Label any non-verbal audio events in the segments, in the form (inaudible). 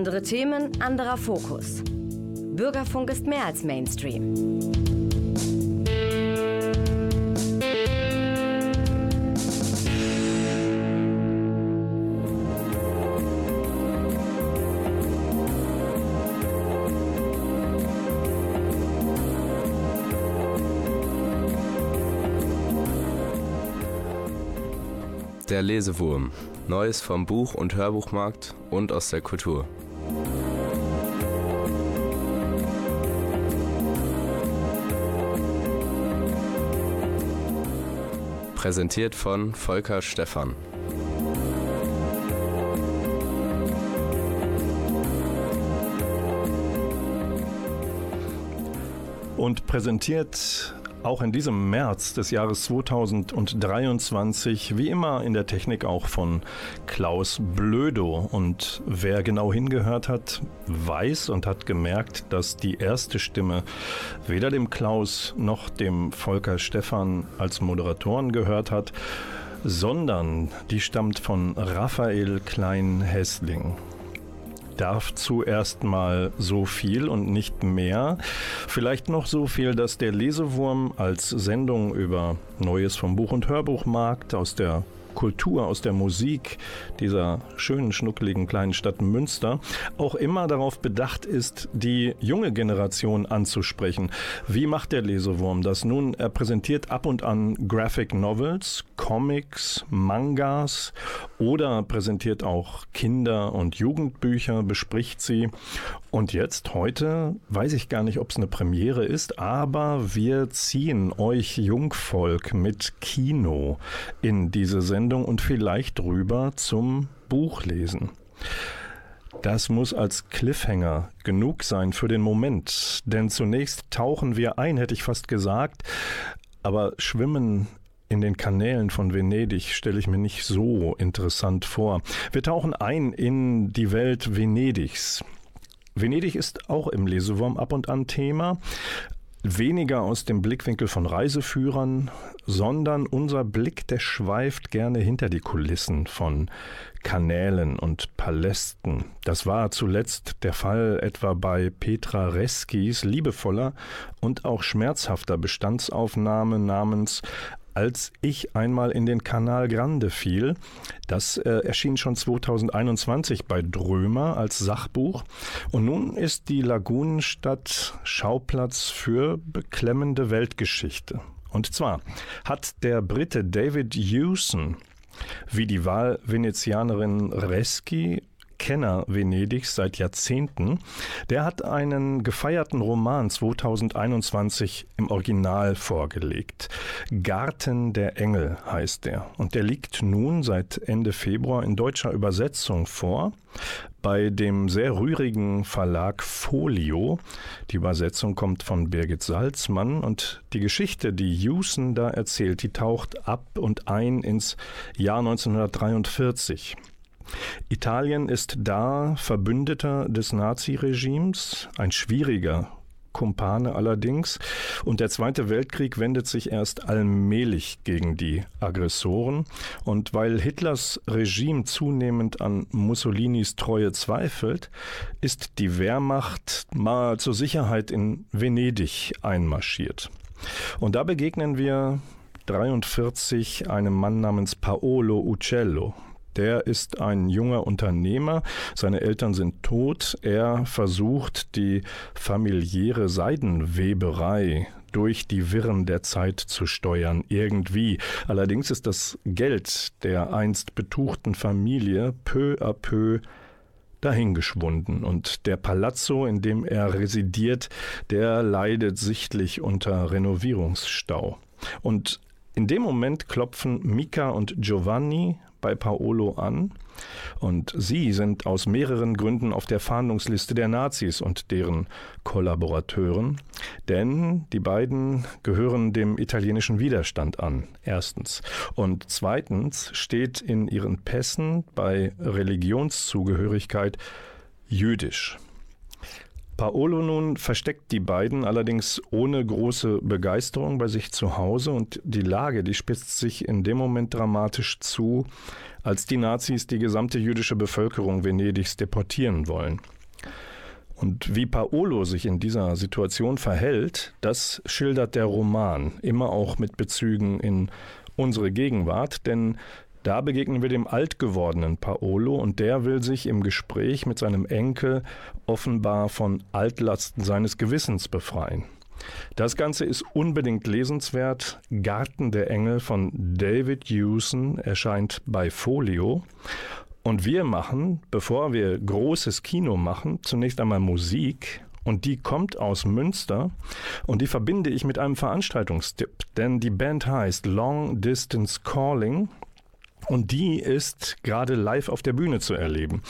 Andere Themen, anderer Fokus. Bürgerfunk ist mehr als Mainstream. Der Lesewurm. Neues vom Buch- und Hörbuchmarkt und aus der Kultur. Präsentiert von Volker Stephan. Und präsentiert auch in diesem März des Jahres 2023, wie immer in der Technik auch von Klaus Blödo. Und wer genau hingehört hat, weiß und hat gemerkt, dass die erste Stimme weder dem Klaus noch dem Volker Stephan als Moderatoren gehört hat, sondern die stammt von Raphael Klein-Hessling darf zuerst mal so viel und nicht mehr. Vielleicht noch so viel, dass der Lesewurm als Sendung über Neues vom Buch- und Hörbuchmarkt aus der Kultur, aus der Musik dieser schönen, schnuckeligen kleinen Stadt Münster auch immer darauf bedacht ist, die junge Generation anzusprechen. Wie macht der Lesewurm das? Nun, er präsentiert ab und an Graphic Novels, Comics, Mangas oder präsentiert auch Kinder- und Jugendbücher, bespricht sie. Und jetzt, heute, weiß ich gar nicht, ob es eine Premiere ist, aber wir ziehen euch Jungvolk mit Kino in diese Sendung Sendung und vielleicht drüber zum Buchlesen. Das muss als Cliffhanger genug sein für den Moment, denn zunächst tauchen wir ein, hätte ich fast gesagt, aber schwimmen in den Kanälen von Venedig stelle ich mir nicht so interessant vor. Wir tauchen ein in die Welt Venedigs. Venedig ist auch im Lesewurm ab und an Thema, weniger aus dem Blickwinkel von Reiseführern, sondern unser Blick, der schweift gerne hinter die Kulissen von Kanälen und Palästen. Das war zuletzt der Fall etwa bei Petra Reskis liebevoller und auch schmerzhafter Bestandsaufnahme namens als ich einmal in den Kanal Grande fiel. Das äh, erschien schon 2021 bei Drömer als Sachbuch. Und nun ist die Lagunenstadt Schauplatz für beklemmende Weltgeschichte. Und zwar hat der Brite David Hewson wie die Wahlvenezianerin Reski Kenner Venedigs seit Jahrzehnten. Der hat einen gefeierten Roman 2021 im Original vorgelegt. Garten der Engel heißt der. Und der liegt nun seit Ende Februar in deutscher Übersetzung vor bei dem sehr rührigen Verlag Folio. Die Übersetzung kommt von Birgit Salzmann und die Geschichte, die Hewson da erzählt, die taucht ab und ein ins Jahr 1943. Italien ist da Verbündeter des Naziregimes, ein schwieriger Kumpane allerdings. Und der Zweite Weltkrieg wendet sich erst allmählich gegen die Aggressoren. Und weil Hitlers Regime zunehmend an Mussolinis Treue zweifelt, ist die Wehrmacht mal zur Sicherheit in Venedig einmarschiert. Und da begegnen wir 43 einem Mann namens Paolo Uccello. Der ist ein junger Unternehmer. Seine Eltern sind tot. Er versucht, die familiäre Seidenweberei durch die Wirren der Zeit zu steuern, irgendwie. Allerdings ist das Geld der einst betuchten Familie peu à peu dahingeschwunden und der Palazzo, in dem er residiert, der leidet sichtlich unter Renovierungsstau. Und in dem Moment klopfen Mika und Giovanni bei Paolo an und sie sind aus mehreren Gründen auf der Fahndungsliste der Nazis und deren Kollaborateuren, denn die beiden gehören dem italienischen Widerstand an, erstens. Und zweitens steht in ihren Pässen bei Religionszugehörigkeit jüdisch. Paolo nun versteckt die beiden allerdings ohne große Begeisterung bei sich zu Hause und die Lage, die spitzt sich in dem Moment dramatisch zu, als die Nazis die gesamte jüdische Bevölkerung Venedigs deportieren wollen. Und wie Paolo sich in dieser Situation verhält, das schildert der Roman, immer auch mit Bezügen in unsere Gegenwart, denn da begegnen wir dem alt gewordenen Paolo und der will sich im Gespräch mit seinem Enkel offenbar von Altlasten seines Gewissens befreien. Das Ganze ist unbedingt lesenswert. Garten der Engel von David Hewson erscheint bei Folio. Und wir machen, bevor wir großes Kino machen, zunächst einmal Musik. Und die kommt aus Münster und die verbinde ich mit einem Veranstaltungstipp, denn die Band heißt Long Distance Calling und die ist gerade live auf der Bühne zu erleben.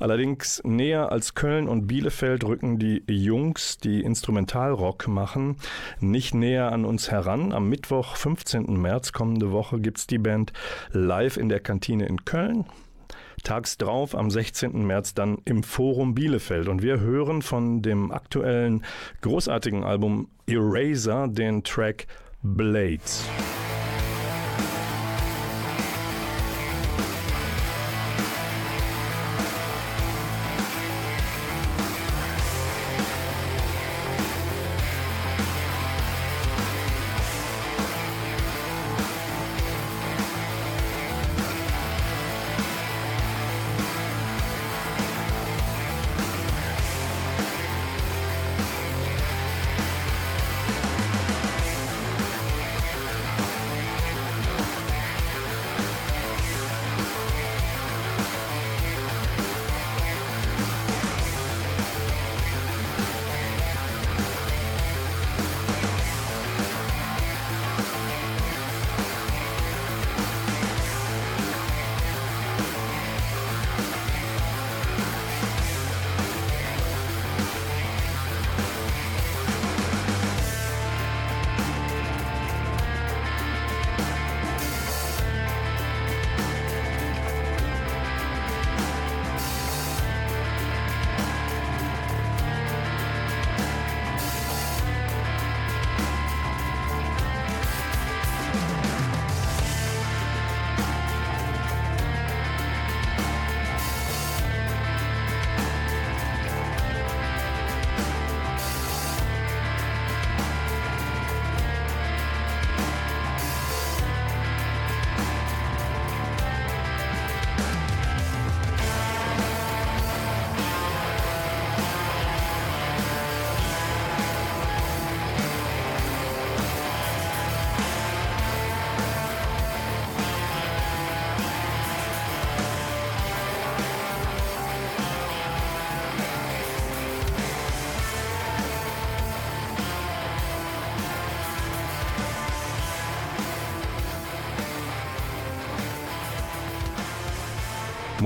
Allerdings näher als Köln und Bielefeld rücken die Jungs, die Instrumentalrock machen, nicht näher an uns heran. Am Mittwoch, 15. März kommende Woche, gibt es die Band live in der Kantine in Köln. Tags drauf, am 16. März, dann im Forum Bielefeld. Und wir hören von dem aktuellen großartigen Album Eraser den Track Blades.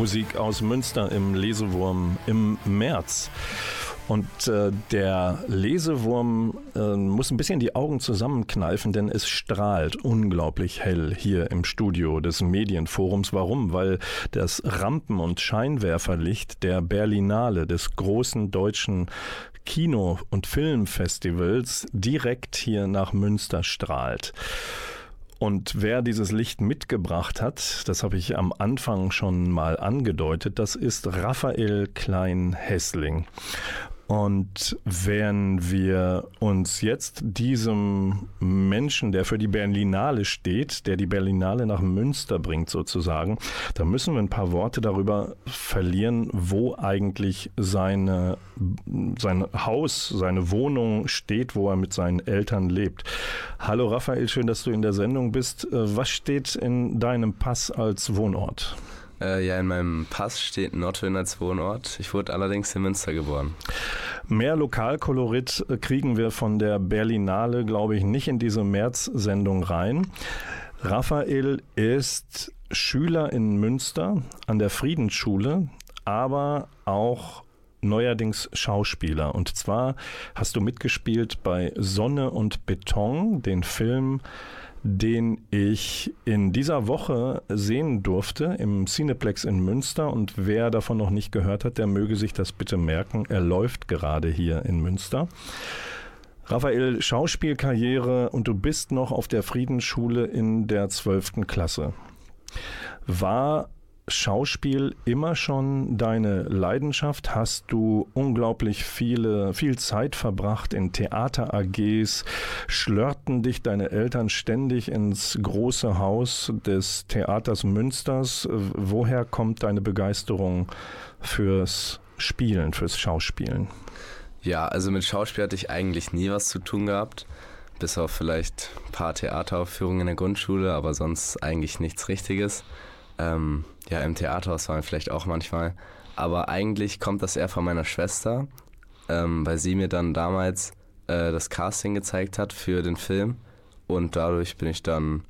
Musik aus Münster im Lesewurm im März. Und äh, der Lesewurm äh, muss ein bisschen die Augen zusammenkneifen, denn es strahlt unglaublich hell hier im Studio des Medienforums. Warum? Weil das Rampen- und Scheinwerferlicht der Berlinale, des großen deutschen Kino- und Filmfestivals, direkt hier nach Münster strahlt. Und wer dieses Licht mitgebracht hat, das habe ich am Anfang schon mal angedeutet, das ist Raphael Klein-Hessling. Und wenn wir uns jetzt diesem Menschen, der für die Berlinale steht, der die Berlinale nach Münster bringt sozusagen, da müssen wir ein paar Worte darüber verlieren, wo eigentlich seine, sein Haus, seine Wohnung steht, wo er mit seinen Eltern lebt. Hallo Raphael, schön, dass du in der Sendung bist. Äh, was steht in deinem Pass als Wohnort? Äh, ja, in meinem Pass steht Nottwin als Wohnort. Ich wurde allerdings in Münster geboren. Mehr Lokalkolorit kriegen wir von der Berlinale, glaube ich, nicht in diese März-Sendung rein. Raphael ist Schüler in Münster an der Friedensschule, aber auch neuerdings Schauspieler. Und zwar hast du mitgespielt bei Sonne und Beton, den Film den ich in dieser Woche sehen durfte im Cineplex in Münster. Und wer davon noch nicht gehört hat, der möge sich das bitte merken. Er läuft gerade hier in Münster. Raphael, Schauspielkarriere und du bist noch auf der Friedensschule in der 12. Klasse. War Schauspiel immer schon deine Leidenschaft? Hast du unglaublich viele, viel Zeit verbracht in Theater-AGs? Schlörten dich deine Eltern ständig ins große Haus des Theaters Münsters? Woher kommt deine Begeisterung fürs Spielen, fürs Schauspielen? Ja, also mit Schauspiel hatte ich eigentlich nie was zu tun gehabt. Bis auf vielleicht ein paar Theateraufführungen in der Grundschule, aber sonst eigentlich nichts Richtiges. Ähm, ja, im Theaterhaus waren wir vielleicht auch manchmal. Aber eigentlich kommt das eher von meiner Schwester, ähm, weil sie mir dann damals äh, das Casting gezeigt hat für den Film. Und dadurch bin ich dann,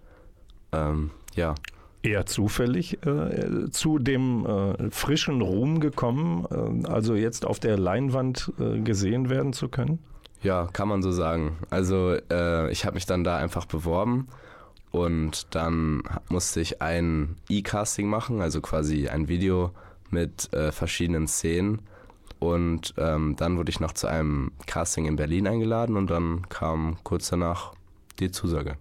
ähm, ja. Eher zufällig äh, zu dem äh, frischen Ruhm gekommen, äh, also jetzt auf der Leinwand äh, gesehen werden zu können? Ja, kann man so sagen. Also äh, ich habe mich dann da einfach beworben und dann musste ich ein E-Casting machen, also quasi ein Video mit äh, verschiedenen Szenen. Und ähm, dann wurde ich noch zu einem Casting in Berlin eingeladen und dann kam kurz danach die Zusage.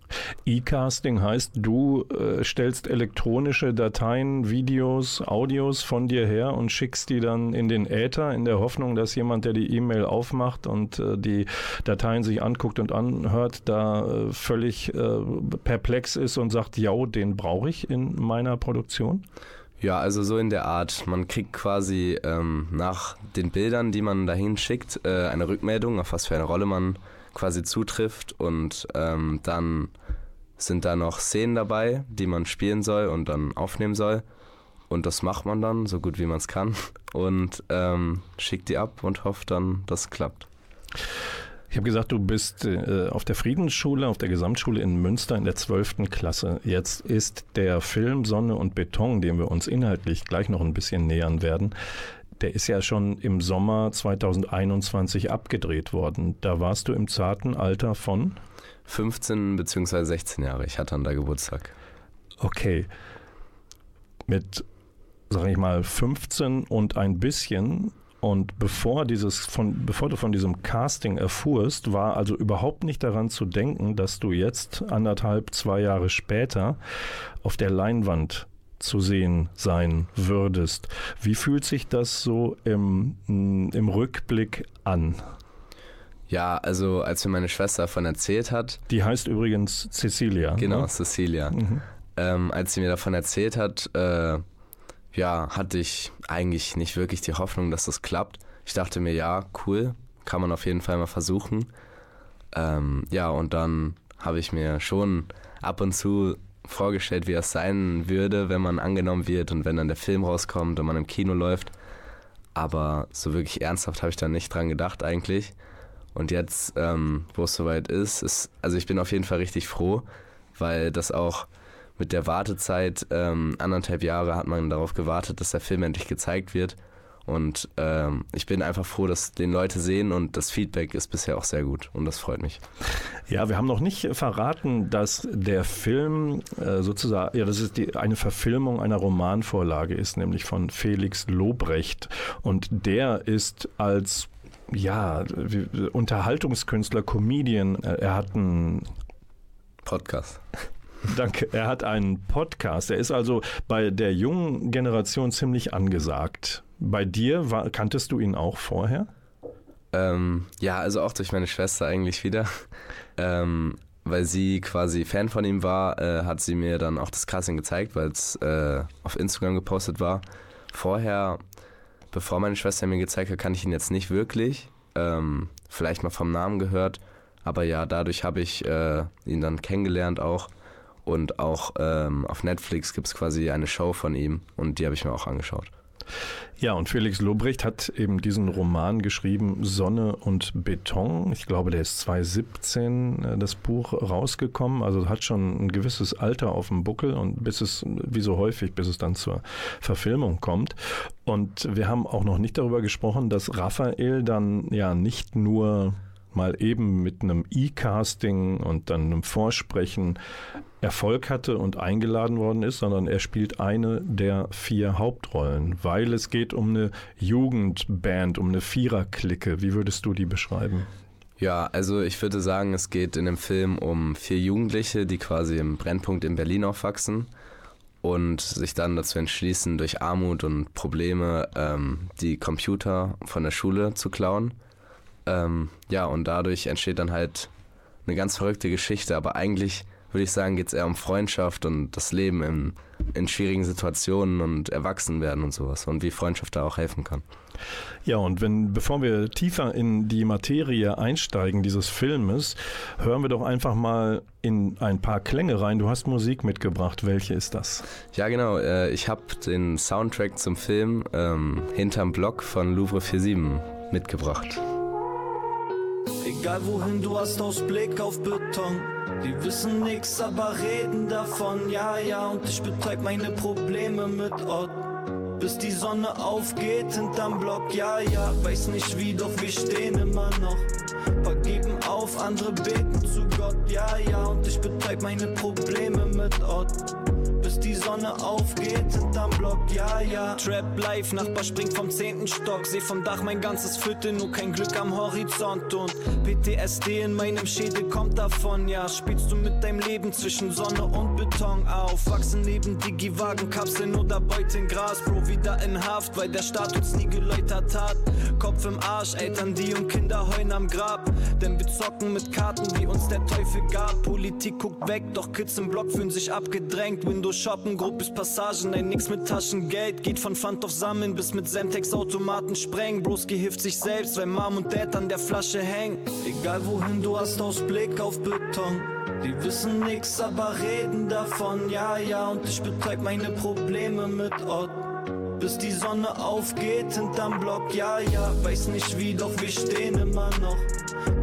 E-Casting heißt, du äh, stellst elektronische Dateien, Videos, Audios von dir her und schickst die dann in den Äther in der Hoffnung, dass jemand, der die E-Mail aufmacht und äh, die Dateien sich anguckt und anhört, da äh, völlig äh, perplex ist und sagt, ja, den brauche ich in meiner Produktion? Ja, also so in der Art. Man kriegt quasi ähm, nach den Bildern, die man dahin schickt, äh, eine Rückmeldung, auf was für eine Rolle man quasi zutrifft und ähm, dann sind da noch Szenen dabei, die man spielen soll und dann aufnehmen soll. Und das macht man dann so gut wie man es kann (laughs) und ähm, schickt die ab und hofft dann, dass es klappt. Ich habe gesagt, du bist äh, auf der Friedensschule, auf der Gesamtschule in Münster in der 12. Klasse. Jetzt ist der Film Sonne und Beton, dem wir uns inhaltlich gleich noch ein bisschen nähern werden, der ist ja schon im Sommer 2021 abgedreht worden. Da warst du im zarten Alter von? 15 bzw. 16 Jahre. Ich hatte dann da Geburtstag. Okay. Mit, sag ich mal, 15 und ein bisschen und bevor, dieses von, bevor du von diesem Casting erfuhrst, war also überhaupt nicht daran zu denken, dass du jetzt anderthalb, zwei Jahre später auf der Leinwand zu sehen sein würdest. Wie fühlt sich das so im, im Rückblick an? Ja, also als mir meine Schwester davon erzählt hat. Die heißt übrigens Cecilia. Genau, ne? Cecilia. Mhm. Ähm, als sie mir davon erzählt hat, äh, ja, hatte ich eigentlich nicht wirklich die Hoffnung, dass das klappt. Ich dachte mir, ja, cool, kann man auf jeden Fall mal versuchen. Ähm, ja, und dann habe ich mir schon ab und zu vorgestellt, wie das sein würde, wenn man angenommen wird und wenn dann der Film rauskommt und man im Kino läuft. Aber so wirklich ernsthaft habe ich da nicht dran gedacht eigentlich. Und jetzt, ähm, wo es soweit ist, ist, also ich bin auf jeden Fall richtig froh, weil das auch mit der Wartezeit, ähm, anderthalb Jahre hat man darauf gewartet, dass der Film endlich gezeigt wird. Und ähm, ich bin einfach froh, dass den Leute sehen und das Feedback ist bisher auch sehr gut und das freut mich. Ja, wir haben noch nicht verraten, dass der Film äh, sozusagen, ja, das ist die, eine Verfilmung einer Romanvorlage ist, nämlich von Felix Lobrecht. Und der ist als ja, Unterhaltungskünstler, Comedian, äh, er hat einen Podcast. Danke. Er hat einen Podcast. Er ist also bei der jungen Generation ziemlich angesagt. Bei dir war, kanntest du ihn auch vorher? Ähm, ja, also auch durch meine Schwester eigentlich wieder. Ähm, weil sie quasi Fan von ihm war, äh, hat sie mir dann auch das Casting gezeigt, weil es äh, auf Instagram gepostet war. Vorher, bevor meine Schwester mir gezeigt hat, kann ich ihn jetzt nicht wirklich. Ähm, vielleicht mal vom Namen gehört. Aber ja, dadurch habe ich äh, ihn dann kennengelernt auch. Und auch ähm, auf Netflix gibt es quasi eine Show von ihm und die habe ich mir auch angeschaut. Ja, und Felix Lobrecht hat eben diesen Roman geschrieben, Sonne und Beton. Ich glaube, der ist 2017 äh, das Buch rausgekommen, also hat schon ein gewisses Alter auf dem Buckel und bis es, wie so häufig, bis es dann zur Verfilmung kommt. Und wir haben auch noch nicht darüber gesprochen, dass Raphael dann ja nicht nur mal eben mit einem E-Casting und dann einem Vorsprechen Erfolg hatte und eingeladen worden ist, sondern er spielt eine der vier Hauptrollen, weil es geht um eine Jugendband, um eine Viererklicke. Wie würdest du die beschreiben? Ja, also ich würde sagen, es geht in dem Film um vier Jugendliche, die quasi im Brennpunkt in Berlin aufwachsen und sich dann dazu entschließen, durch Armut und Probleme ähm, die Computer von der Schule zu klauen. Ähm, ja, und dadurch entsteht dann halt eine ganz verrückte Geschichte, aber eigentlich würde ich sagen, geht es eher um Freundschaft und das Leben in, in schwierigen Situationen und Erwachsenwerden und sowas und wie Freundschaft da auch helfen kann. Ja, und wenn, bevor wir tiefer in die Materie einsteigen dieses Filmes, hören wir doch einfach mal in ein paar Klänge rein. Du hast Musik mitgebracht. Welche ist das? Ja, genau. Äh, ich habe den Soundtrack zum Film ähm, Hinterm Block von Louvre 47 mitgebracht. Egal wohin du hast Ausblick auf Beton. Die wissen nix, aber reden davon. Ja, ja, und ich betäub meine Probleme mit Ort. Bis die Sonne aufgeht hinterm Block. Ja, ja, weiß nicht wie, doch wir stehen immer noch. Paar geben auf, andere beten zu Gott. Ja, ja, und ich betäub meine Probleme mit Ort bis die Sonne aufgeht hinterm Block, ja, ja. Trap live, Nachbar springt vom zehnten Stock, seh vom Dach mein ganzes Viertel, nur kein Glück am Horizont und PTSD in meinem Schädel kommt davon, ja. Spielst du mit deinem Leben zwischen Sonne und Beton auf, wachsen neben Digi-Wagen, Kapseln oder Beuten Gras, Bro, wieder in Haft, weil der Staat uns nie geläutert hat. Kopf im Arsch, Eltern, die und Kinder heulen am Grab, denn wir zocken mit Karten, wie uns der Teufel gab. Politik guckt weg, doch Kids im Block fühlen sich abgedrängt, Windows shoppen, Gruppes Passagen, ein nix mit Taschengeld. Geht von Pfand auf Sammeln bis mit Semtex Automaten sprengen. Bros gehilft sich selbst, weil Mom und Dad an der Flasche hängen. Egal wohin du hast Ausblick auf Beton. Die wissen nix, aber reden davon, ja, ja, und ich betäub meine Probleme mit Ort. Bis die Sonne aufgeht hinterm Block, ja, ja, weiß nicht wie, doch wir stehen immer noch.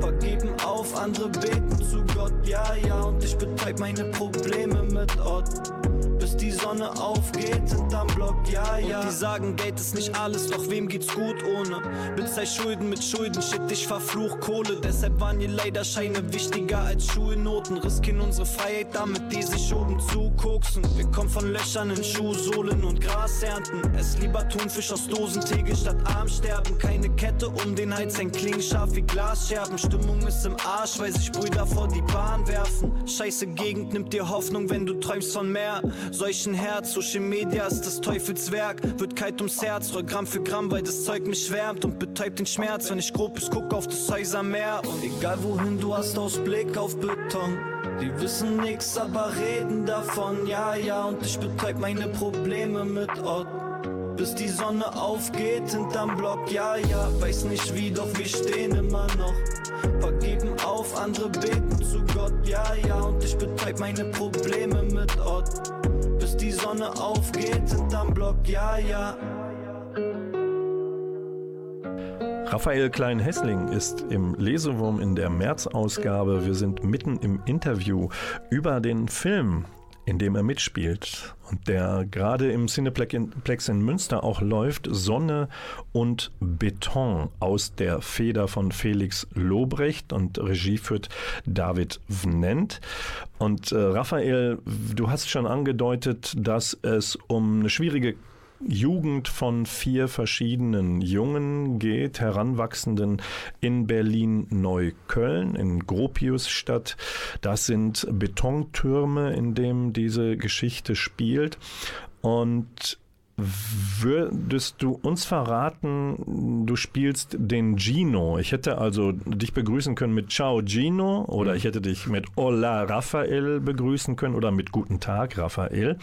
Paar geben auf, andere beten zu Gott, ja, ja, und ich betäub meine Probleme mit Ort bis die Sonne aufgeht hinterm Block, ja, ja. Und die sagen, Geld ist nicht alles, doch wem geht's gut ohne? Bezahl Schulden mit Schulden, shit, ich verfluch Kohle. Deshalb waren ihr leider Scheine wichtiger als Schulnoten. Riskieren unsere Freiheit damit, die sich oben zukoksen. Wir kommen von Löchern in Schuhsohlen und Gras ernten. Es lieber Thunfisch aus Dosentegel statt arm sterben. Keine Kette um den Hals, ein Klingenscharf wie Glasscherben. Stimmung ist im Arsch, weil sich Brüder vor die Bahn werfen. Scheiße Gegend nimmt dir Hoffnung, wenn du träumst von mehr solchen Herz. Social Media ist das Teufelswerk, wird kalt ums Herz, roll Gramm für Gramm, weil das Zeug mich schwärmt und betäubt den Schmerz, wenn ich grob ist, guck auf das Häusermeer. Und egal wohin du hast Ausblick auf Beton. Die wissen nix, aber reden davon, ja, ja, und ich betäub meine Probleme mit Ort bis die Sonne aufgeht hinterm Block. Ja, ja, weiß nicht wie, doch wir stehen immer noch. Paar geben auf, andere beten zu Gott. Ja, ja, und ich betreib meine Probleme mit Ort. Bis die Sonne aufgeht hinterm Block. Ja, ja. Raphael Klein-Hessling ist im Lesewurm in der März-Ausgabe. Wir sind mitten im Interview über den Film in dem er mitspielt und der gerade im Cineplex in Münster auch läuft, Sonne und Beton aus der Feder von Felix Lobrecht und Regie führt David Vnent. Und äh, Raphael, du hast schon angedeutet, dass es um eine schwierige Jugend von vier verschiedenen Jungen geht, Heranwachsenden in Berlin-Neukölln, in Gropiusstadt. Das sind Betontürme, in dem diese Geschichte spielt. Und Würdest du uns verraten, du spielst den Gino? Ich hätte also dich begrüßen können mit Ciao Gino oder ich hätte dich mit Hola Raphael begrüßen können oder mit Guten Tag Raphael.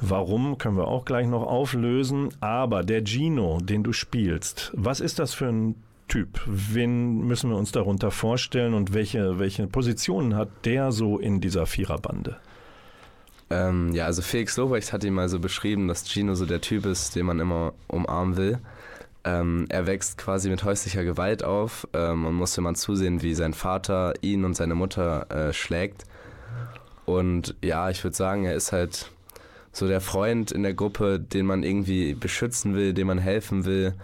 Warum können wir auch gleich noch auflösen. Aber der Gino, den du spielst, was ist das für ein Typ? Wen müssen wir uns darunter vorstellen und welche, welche Positionen hat der so in dieser Viererbande? Ähm, ja, also Felix Lobrecht hat ihn mal so beschrieben, dass Gino so der Typ ist, den man immer umarmen will. Ähm, er wächst quasi mit häuslicher Gewalt auf ähm, und muss immer zusehen, wie sein Vater ihn und seine Mutter äh, schlägt. Und ja, ich würde sagen, er ist halt so der Freund in der Gruppe, den man irgendwie beschützen will, dem man helfen will,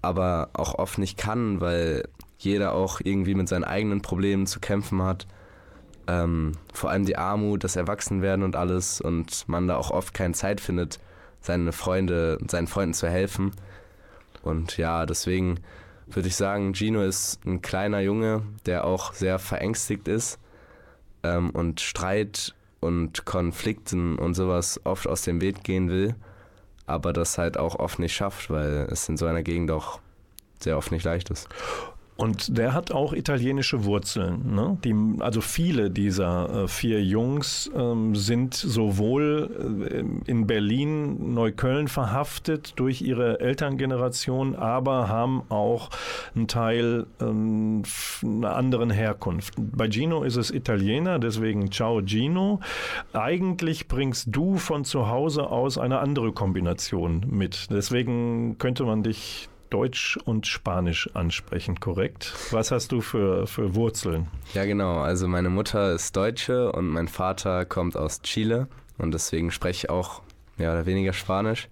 aber auch oft nicht kann, weil jeder auch irgendwie mit seinen eigenen Problemen zu kämpfen hat. Ähm, vor allem die Armut, das Erwachsenwerden und alles und man da auch oft keine Zeit findet, seine Freunde, seinen Freunden zu helfen. Und ja, deswegen würde ich sagen, Gino ist ein kleiner Junge, der auch sehr verängstigt ist ähm, und Streit und Konflikten und sowas oft aus dem Weg gehen will, aber das halt auch oft nicht schafft, weil es in so einer Gegend auch sehr oft nicht leicht ist. Und der hat auch italienische Wurzeln. Ne? Die, also viele dieser äh, vier Jungs ähm, sind sowohl äh, in Berlin, Neukölln verhaftet durch ihre Elterngeneration, aber haben auch einen Teil ähm, einer anderen Herkunft. Bei Gino ist es Italiener, deswegen Ciao Gino. Eigentlich bringst du von zu Hause aus eine andere Kombination mit. Deswegen könnte man dich Deutsch und Spanisch ansprechen, korrekt? Was hast du für, für Wurzeln? Ja, genau. Also meine Mutter ist Deutsche und mein Vater kommt aus Chile und deswegen spreche ich auch mehr oder weniger Spanisch.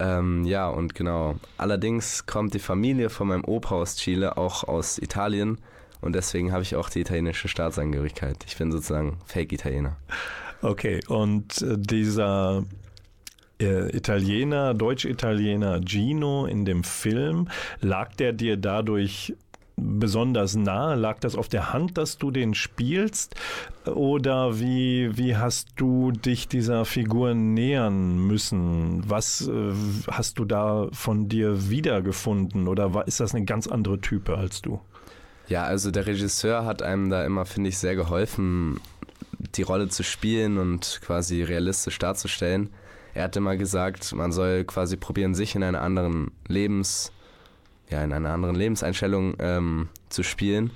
Ähm, ja, und genau. Allerdings kommt die Familie von meinem Opa aus Chile auch aus Italien und deswegen habe ich auch die italienische Staatsangehörigkeit. Ich bin sozusagen Fake-Italiener. Okay, und äh, dieser äh, Italiener, Deutsch-Italiener Gino in dem Film, lag der dir dadurch besonders nahe? Lag das auf der Hand, dass du den spielst? Oder wie, wie hast du dich dieser Figur nähern müssen? Was äh, hast du da von dir wiedergefunden? Oder ist das eine ganz andere Type als du? Ja, also der Regisseur hat einem da immer, finde ich, sehr geholfen, die Rolle zu spielen und quasi realistisch darzustellen er hat immer gesagt, man soll quasi probieren, sich in einer anderen Lebens, ja, in einer anderen Lebenseinstellung ähm, zu spielen.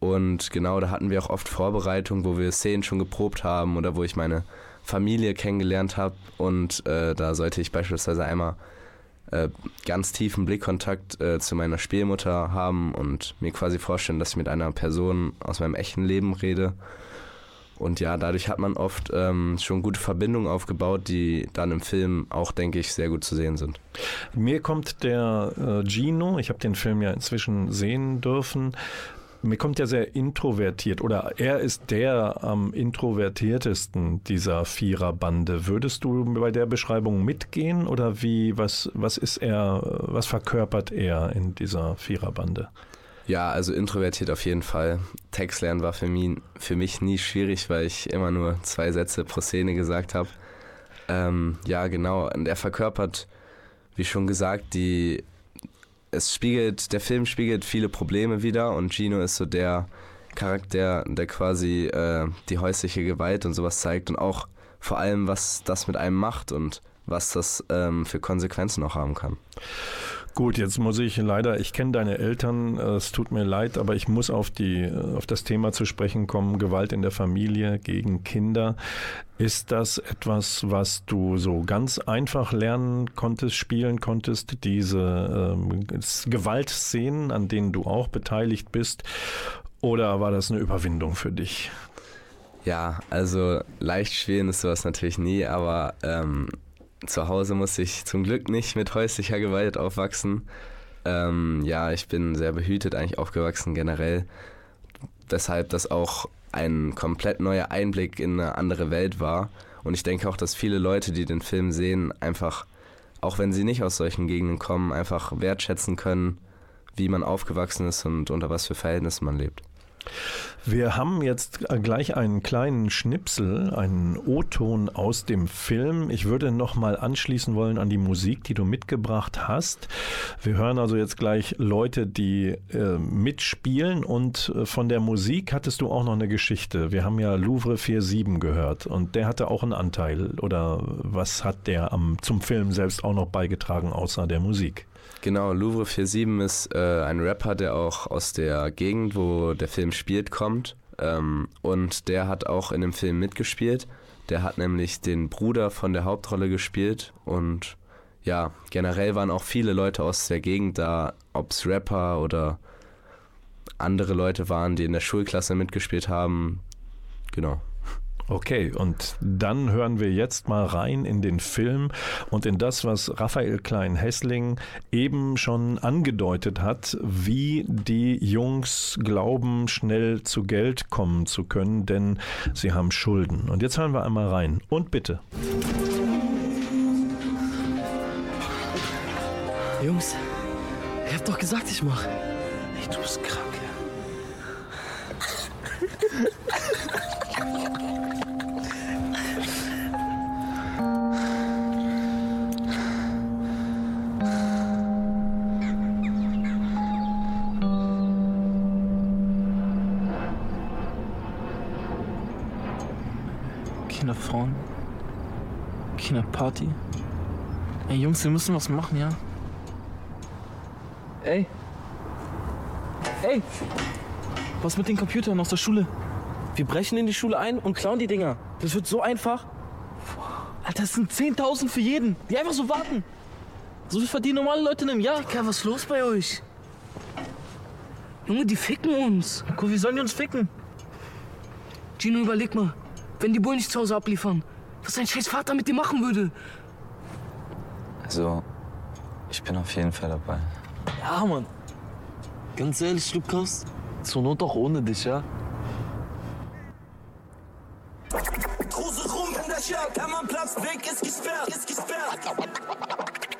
Und genau, da hatten wir auch oft Vorbereitungen, wo wir Szenen schon geprobt haben oder wo ich meine Familie kennengelernt habe. Und äh, da sollte ich beispielsweise einmal äh, ganz tiefen Blickkontakt äh, zu meiner Spielmutter haben und mir quasi vorstellen, dass ich mit einer Person aus meinem echten Leben rede. Und ja, dadurch hat man oft ähm, schon gute Verbindungen aufgebaut, die dann im Film auch, denke ich, sehr gut zu sehen sind. Mir kommt der äh, Gino, ich habe den Film ja inzwischen sehen dürfen, mir kommt ja sehr introvertiert oder er ist der am introvertiertesten dieser Viererbande. Würdest du bei der Beschreibung mitgehen oder wie, was, was ist er, was verkörpert er in dieser Viererbande? Ja, also introvertiert auf jeden Fall. Textlernen war für mich, für mich nie schwierig, weil ich immer nur zwei Sätze pro Szene gesagt habe. Ähm, ja, genau. Und er verkörpert, wie schon gesagt, die. Es spiegelt, der Film spiegelt viele Probleme wieder und Gino ist so der Charakter, der quasi äh, die häusliche Gewalt und sowas zeigt und auch vor allem, was das mit einem macht und was das ähm, für Konsequenzen auch haben kann. Gut, jetzt muss ich leider, ich kenne deine Eltern, äh, es tut mir leid, aber ich muss auf, die, äh, auf das Thema zu sprechen kommen, Gewalt in der Familie gegen Kinder. Ist das etwas, was du so ganz einfach lernen konntest, spielen konntest, diese ähm, Gewaltszenen, an denen du auch beteiligt bist? Oder war das eine Überwindung für dich? Ja, also leicht spielen ist sowas natürlich nie, aber ähm, zu Hause musste ich zum Glück nicht mit häuslicher Gewalt aufwachsen. Ähm, ja, ich bin sehr behütet eigentlich aufgewachsen generell, weshalb das auch ein komplett neuer Einblick in eine andere Welt war. Und ich denke auch, dass viele Leute, die den Film sehen, einfach, auch wenn sie nicht aus solchen Gegenden kommen, einfach wertschätzen können, wie man aufgewachsen ist und unter was für Verhältnissen man lebt. Wir haben jetzt gleich einen kleinen Schnipsel, einen O-Ton aus dem Film. Ich würde noch mal anschließen wollen an die Musik, die du mitgebracht hast. Wir hören also jetzt gleich Leute, die äh, mitspielen und äh, von der Musik hattest du auch noch eine Geschichte. Wir haben ja Louvre 47 gehört und der hatte auch einen Anteil oder was hat der am, zum Film selbst auch noch beigetragen außer der Musik? Genau, Louvre 47 ist äh, ein Rapper, der auch aus der Gegend, wo der Film spielt, kommt. Ähm, und der hat auch in dem Film mitgespielt. Der hat nämlich den Bruder von der Hauptrolle gespielt. Und ja, generell waren auch viele Leute aus der Gegend da, ob es Rapper oder andere Leute waren, die in der Schulklasse mitgespielt haben. Genau. Okay, und dann hören wir jetzt mal rein in den Film und in das, was Raphael Klein-Hessling eben schon angedeutet hat, wie die Jungs glauben, schnell zu Geld kommen zu können, denn sie haben Schulden. Und jetzt hören wir einmal rein. Und bitte. Jungs, ihr habt doch gesagt, ich mach. Du bist krank, (laughs) Kinderfrauen. Kinderparty. Ey, Jungs, wir müssen was machen, ja? Ey. Ey. Was mit den Computern aus der Schule? Wir brechen in die Schule ein und klauen die Dinger. Das wird so einfach. Alter, das sind 10.000 für jeden, die einfach so warten. So viel verdienen normale Leute in einem Jahr. Digga, was ist los bei euch? Junge, die ficken uns. Guck, wie sollen die uns ficken? Gino, überleg mal. Wenn die Bullen nicht zu Hause abliefern, was dein scheiß Vater mit dir machen würde. Also, ich bin auf jeden Fall dabei. Ja, Mann. Ganz ehrlich, Lukas, zur Not auch ohne dich, ja? Kruse rum in der Stadt, Hermannplatz, Weg ist gesperrt, ist gesperrt.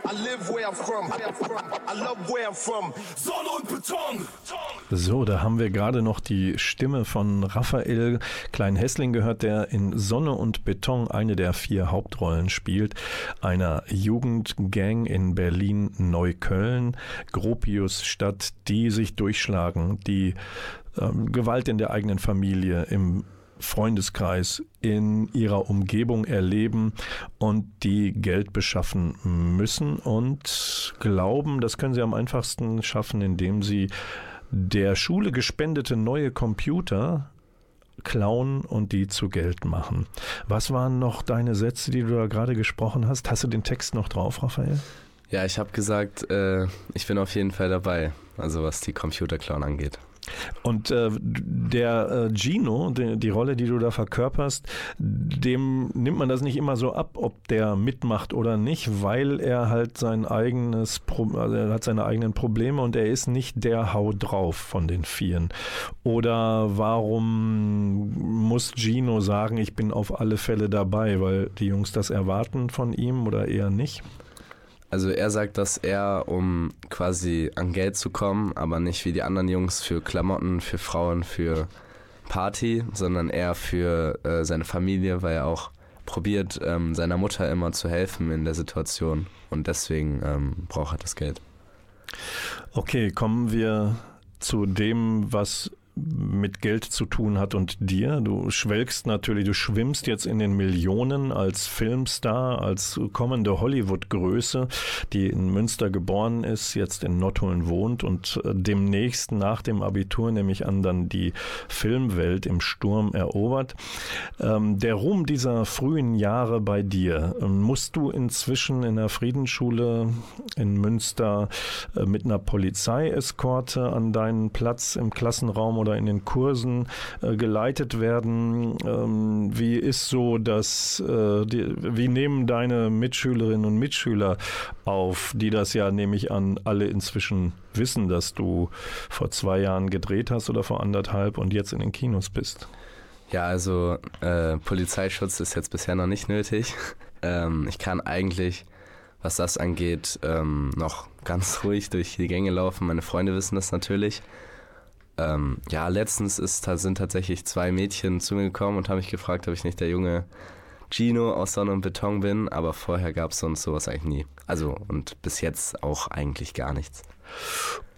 I live where I'm from. Where I'm from. So, da haben wir gerade noch die Stimme von Raphael Klein-Hessling gehört, der in Sonne und Beton eine der vier Hauptrollen spielt, einer Jugendgang in Berlin-Neukölln, Gropiusstadt, die sich durchschlagen, die ähm, Gewalt in der eigenen Familie, im Freundeskreis in ihrer Umgebung erleben und die Geld beschaffen müssen und glauben, das können sie am einfachsten schaffen, indem sie der Schule gespendete neue Computer klauen und die zu Geld machen. Was waren noch deine Sätze, die du da gerade gesprochen hast? Hast du den Text noch drauf, Raphael? Ja, ich habe gesagt, äh, ich bin auf jeden Fall dabei, also was die Computerclown angeht. Und äh, der äh, Gino, die, die, Rolle, die du da verkörperst, dem nimmt man das nicht immer so ab, ob der mitmacht oder nicht, weil er halt sein eigenes, Pro also er hat seine eigenen Probleme und er ist nicht der Hau drauf von den Vieren. Oder warum muss Gino sagen, ich bin auf alle Fälle dabei, weil die Jungs das erwarten von ihm oder eher nicht? Also er sagt, dass er, um quasi an Geld zu kommen, aber nicht wie die anderen Jungs für Klamotten, für Frauen, für Party, sondern eher für äh, seine Familie, weil er auch probiert, ähm, seiner Mutter immer zu helfen in der Situation. Und deswegen ähm, braucht er das Geld. Okay, kommen wir zu dem, was mit Geld zu tun hat und dir. Du schwelgst natürlich, du schwimmst jetzt in den Millionen als Filmstar, als kommende Hollywood-Größe, die in Münster geboren ist, jetzt in Nottuln wohnt und äh, demnächst nach dem Abitur, nämlich an dann die Filmwelt im Sturm erobert. Ähm, der Ruhm dieser frühen Jahre bei dir, ähm, musst du inzwischen in der Friedensschule in Münster äh, mit einer Polizeieskorte an deinen Platz im Klassenraum oder in den Kursen äh, geleitet werden? Ähm, wie ist so das, äh, die, wie nehmen deine Mitschülerinnen und Mitschüler auf, die das ja, nehme ich an, alle inzwischen wissen, dass du vor zwei Jahren gedreht hast oder vor anderthalb und jetzt in den Kinos bist? Ja, also äh, Polizeischutz ist jetzt bisher noch nicht nötig. (laughs) Ähm, ich kann eigentlich, was das angeht, ähm, noch ganz ruhig durch die Gänge laufen. Meine Freunde wissen das natürlich. Ähm, ja, letztens ist, sind tatsächlich zwei Mädchen zu mir gekommen und haben mich gefragt, ob ich nicht der junge Gino aus Sonne und Beton bin, aber vorher gab es sonst sowas eigentlich nie. Also und bis jetzt auch eigentlich gar nichts.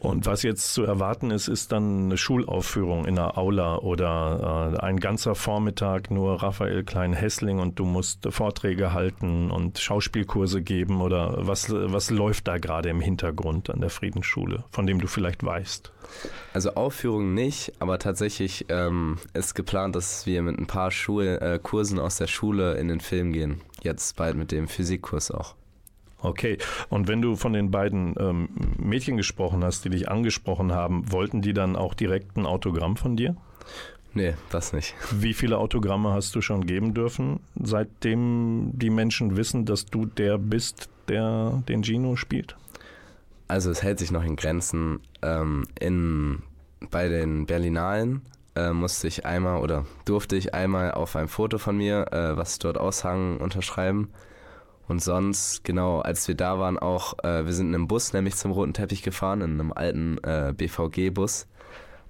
Und was jetzt zu erwarten ist, ist dann eine Schulaufführung in der Aula oder äh, ein ganzer Vormittag nur Raphael Klein-Hessling und du musst Vorträge halten und Schauspielkurse geben oder was, was läuft da gerade im Hintergrund an der Friedensschule, von dem du vielleicht weißt? Also Aufführung nicht, aber tatsächlich ähm, ist geplant, dass wir mit ein paar Schul äh, Kursen aus der Schule in den Film gehen. Jetzt bald mit dem Physikkurs auch. Okay, und wenn du von den beiden ähm, Mädchen gesprochen hast, die dich angesprochen haben, wollten die dann auch direkt ein Autogramm von dir? Nee, das nicht. Wie viele Autogramme hast du schon geben dürfen, seitdem die Menschen wissen, dass du der bist, der den Gino spielt? Also es hält sich noch in Grenzen. Ähm, in, bei den Berlinalen äh, musste ich einmal oder durfte ich einmal auf ein Foto von mir, äh, was dort aushangen, unterschreiben. Und sonst, genau, als wir da waren, auch, äh, wir sind in einem Bus nämlich zum roten Teppich gefahren, in einem alten äh, BVG-Bus.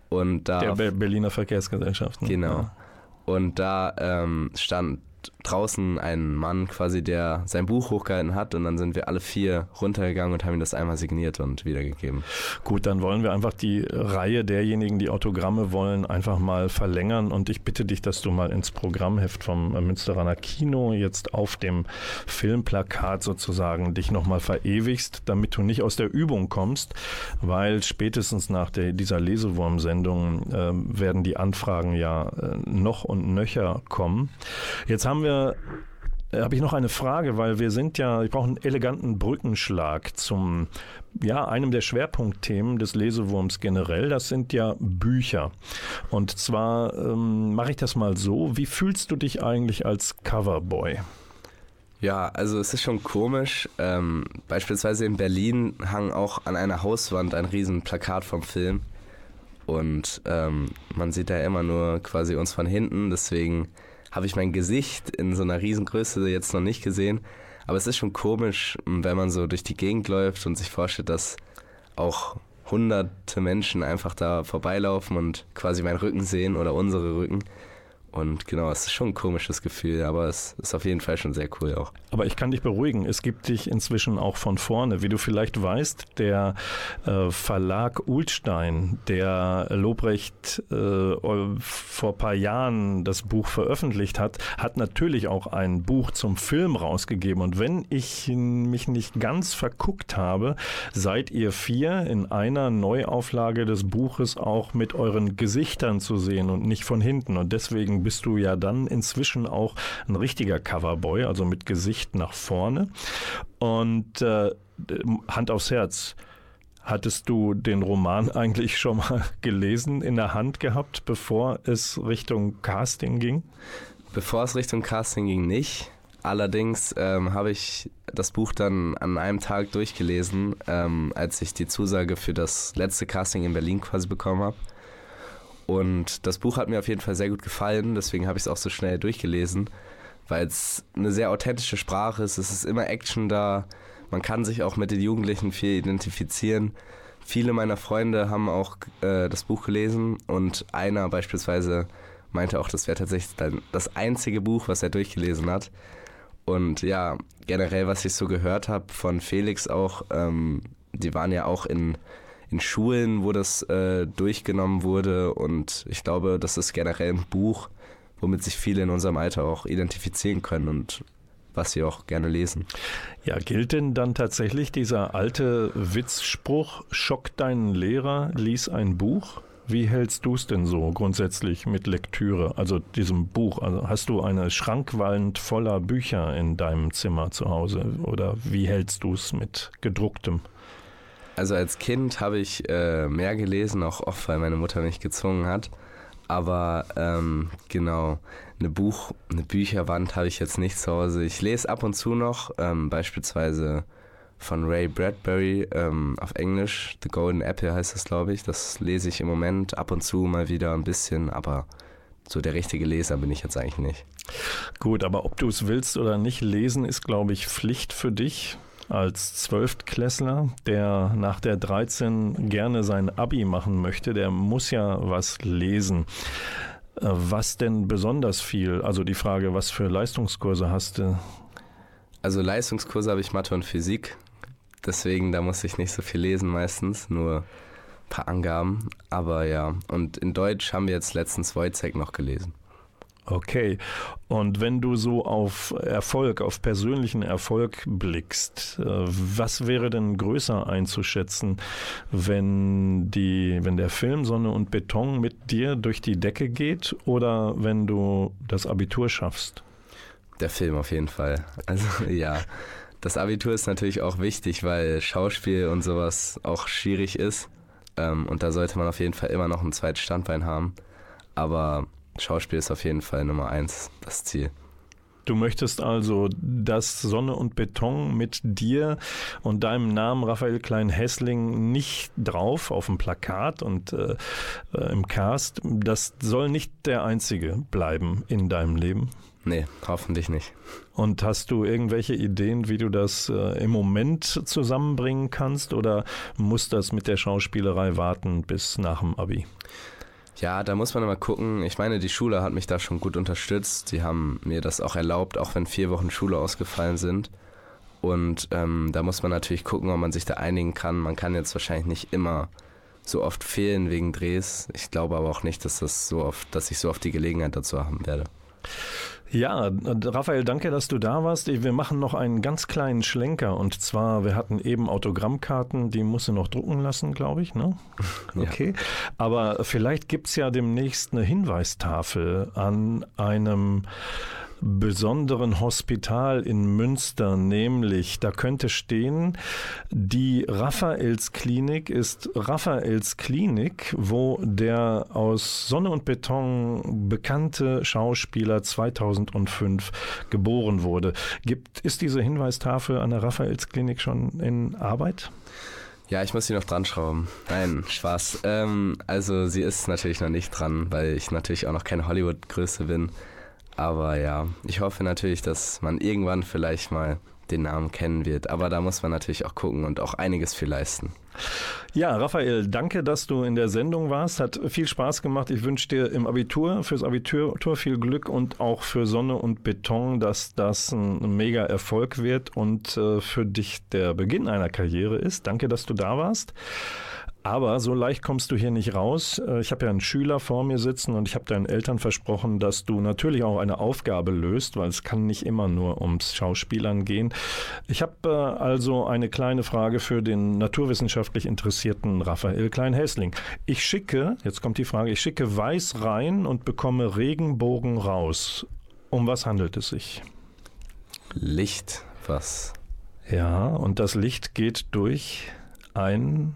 Und da. Der Be Berliner Verkehrsgesellschaft. Ne? Genau. Ja. Und da ähm, stand draußen ein Mann quasi, der sein Buch hochgehalten hat und dann sind wir alle vier runtergegangen und haben ihm das einmal signiert und wiedergegeben. Gut, dann wollen wir einfach die Reihe derjenigen, die Autogramme wollen, einfach mal verlängern und ich bitte dich, dass du mal ins Programmheft vom Münsteraner Kino jetzt auf dem Filmplakat sozusagen dich nochmal verewigst, damit du nicht aus der Übung kommst, weil spätestens nach der, dieser Lesewurm-Sendung äh, werden die Anfragen ja äh, noch und nöcher kommen. Jetzt haben wir habe ich noch eine Frage, weil wir sind ja, ich brauche einen eleganten Brückenschlag zum, ja, einem der Schwerpunktthemen des Lesewurms generell. Das sind ja Bücher. Und zwar ähm, mache ich das mal so. Wie fühlst du dich eigentlich als Coverboy? Ja, also es ist schon komisch. Ähm, beispielsweise in Berlin hang auch an einer Hauswand ein riesen Plakat vom Film. Und ähm, man sieht da immer nur quasi uns von hinten. Deswegen habe ich mein Gesicht in so einer Riesengröße jetzt noch nicht gesehen. Aber es ist schon komisch, wenn man so durch die Gegend läuft und sich vorstellt, dass auch hunderte Menschen einfach da vorbeilaufen und quasi meinen Rücken sehen oder unsere Rücken. Und genau, es ist schon ein komisches Gefühl, aber es ist auf jeden Fall schon sehr cool auch. Aber ich kann dich beruhigen, es gibt dich inzwischen auch von vorne. Wie du vielleicht weißt, der äh, Verlag Ulstein, der Lobrecht äh, vor ein paar Jahren das Buch veröffentlicht hat, hat natürlich auch ein Buch zum Film rausgegeben. Und wenn ich mich nicht ganz verguckt habe, seid ihr vier in einer Neuauflage des Buches auch mit euren Gesichtern zu sehen und nicht von hinten. Und deswegen bist du ja dann inzwischen auch ein richtiger Coverboy, also mit Gesicht nach vorne. Und äh, Hand aufs Herz. Hattest du den Roman (laughs) eigentlich schon mal gelesen, in der Hand gehabt, bevor es Richtung Casting ging? Bevor es Richtung Casting ging, nicht. Allerdings ähm, habe ich das Buch dann an einem Tag durchgelesen, ähm, als ich die Zusage für das letzte Casting in Berlin quasi bekommen habe. Und das Buch hat mir auf jeden Fall sehr gut gefallen, deswegen habe ich es auch so schnell durchgelesen, weil es eine sehr authentische Sprache ist. Es ist immer Action da. Man kann sich auch mit den Jugendlichen viel identifizieren. Viele meiner Freunde haben auch äh, das Buch gelesen und einer beispielsweise meinte auch, das wäre tatsächlich das einzige Buch, was er durchgelesen hat. Und ja, generell, was ich so gehört habe von Felix auch, ähm, die waren ja auch in in Schulen, wo das äh, durchgenommen wurde. Und ich glaube, das ist generell ein Buch, womit sich viele in unserem Alter auch identifizieren können und was sie auch gerne lesen. Ja, gilt denn dann tatsächlich dieser alte Witzspruch, schock deinen Lehrer, lies ein Buch? Wie hältst du es denn so grundsätzlich mit Lektüre, also diesem Buch? Also hast du eine Schrankwand voller Bücher in deinem Zimmer zu Hause oder wie hältst du es mit gedrucktem? Also als Kind habe ich äh, mehr gelesen, auch oft, weil meine Mutter mich gezwungen hat. Aber ähm, genau, eine Buch, eine Bücherwand habe ich jetzt nicht zu Hause. Ich lese ab und zu noch, ähm, beispielsweise von Ray Bradbury ähm, auf Englisch. The Golden Apple heißt das, glaube ich. Das lese ich im Moment ab und zu mal wieder ein bisschen, aber so der richtige Leser bin ich jetzt eigentlich nicht. Gut, aber ob du es willst oder nicht, lesen ist, glaube ich, Pflicht für dich als Zwölftklässler, der nach der 13 gerne sein Abi machen möchte, der muss ja was lesen. Äh, was denn besonders viel? Also die Frage, was für Leistungskurse hast du? Also Leistungskurse habe ich Mathe und Physik. Deswegen, da muss ich nicht so viel lesen meistens, nur ein paar Angaben. Aber ja, und in Deutsch haben wir jetzt letztens Wojciech noch gelesen. Okay. Und wenn du so auf Erfolg, auf persönlichen Erfolg blickst, äh, was wäre denn größer einzuschätzen, wenn die, wenn der Film Sonne und Beton mit dir durch die Decke geht oder wenn du das Abitur schaffst? Der Film auf jeden Fall. Also (laughs) ja. Das Abitur ist natürlich auch wichtig, weil Schauspiel und sowas auch schwierig ist. Ähm, und da sollte man auf jeden Fall immer noch ein zweites Standbein haben. Aber Schauspiel ist auf jeden Fall Nummer eins, das Ziel. Du möchtest also, dass Sonne und Beton mit dir und deinem Namen Raphael Klein-Hessling nicht drauf auf dem Plakat und äh, äh, im Cast, das soll nicht der einzige bleiben in deinem Leben? Nee, hoffentlich nicht. Und hast du irgendwelche Ideen, wie du das äh, im Moment zusammenbringen kannst oder muss das mit der Schauspielerei warten bis nach dem Abi? Ja, da muss man mal gucken. Ich meine, die Schule hat mich da schon gut unterstützt. Die haben mir das auch erlaubt, auch wenn vier Wochen Schule ausgefallen sind. Und ähm, da muss man natürlich gucken, ob man sich da einigen kann. Man kann jetzt wahrscheinlich nicht immer so oft fehlen wegen Drehs. Ich glaube aber auch nicht, dass das so oft, dass ich so oft die Gelegenheit dazu haben werde. Ja, Raphael, danke, dass du da warst. Wir machen noch einen ganz kleinen Schlenker und zwar, wir hatten eben Autogrammkarten, die musst du noch drucken lassen, glaube ich, ne? (laughs) Okay. Ja. Aber vielleicht gibt es ja demnächst eine Hinweistafel an einem besonderen Hospital in Münster, nämlich da könnte stehen, die Raphaels Klinik ist Raphaels Klinik, wo der aus Sonne und Beton bekannte Schauspieler 2005 geboren wurde. Gibt, ist diese Hinweistafel an der Raphaels Klinik schon in Arbeit? Ja, ich muss sie noch dran schrauben. Nein, Spaß. Ähm, also sie ist natürlich noch nicht dran, weil ich natürlich auch noch keine Hollywood-Größe bin. Aber ja, ich hoffe natürlich, dass man irgendwann vielleicht mal den Namen kennen wird. Aber da muss man natürlich auch gucken und auch einiges für leisten. Ja, Raphael, danke, dass du in der Sendung warst. Hat viel Spaß gemacht. Ich wünsche dir im Abitur, fürs Abitur viel Glück und auch für Sonne und Beton, dass das ein mega Erfolg wird und äh, für dich der Beginn einer Karriere ist. Danke, dass du da warst. Aber so leicht kommst du hier nicht raus. Äh, ich habe ja einen Schüler vor mir sitzen und ich habe deinen Eltern versprochen, dass du natürlich auch eine Aufgabe löst, weil es kann nicht immer nur ums Schauspielern gehen. Ich habe äh, also eine kleine Frage für den naturwissenschaftlich interessierten Raphael Klein-Hässling. Ich schicke, jetzt kommt die Frage, ich schicke Weiß rein und bekomme Regenbogen raus. Um was handelt es sich? Licht, was? Ja, und das Licht geht durch ein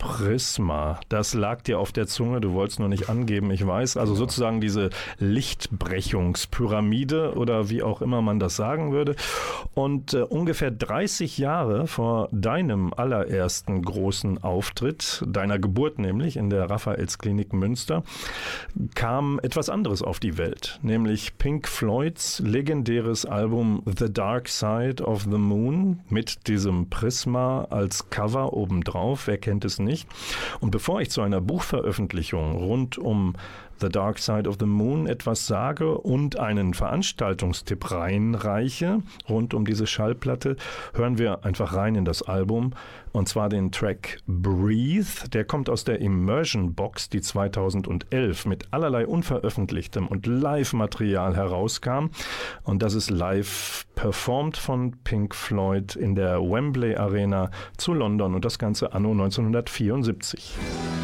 Prisma. Das lag dir auf der Zunge, du wolltest nur nicht angeben, ich weiß. Also sozusagen diese Lichtbrechungspyramide oder wie auch immer man das sagen würde. Und äh, ungefähr 30 Jahre vor deinem allerersten großen Auftritt, deiner Geburt nämlich in der Raphaelsklinik Münster, kam etwas anderes auf die Welt, nämlich Pink Floyds legendäres Album The Dark Side of the Moon mit diesem Prisma als Cover obendrauf. Wer kennt es nicht? Nicht. Und bevor ich zu einer Buchveröffentlichung rund um The Dark Side of the Moon etwas sage und einen Veranstaltungstipp reinreiche rund um diese Schallplatte, hören wir einfach rein in das Album und zwar den Track Breathe. Der kommt aus der Immersion Box, die 2011 mit allerlei unveröffentlichtem und Live-Material herauskam und das ist live performt von Pink Floyd in der Wembley Arena zu London und das Ganze anno 1974.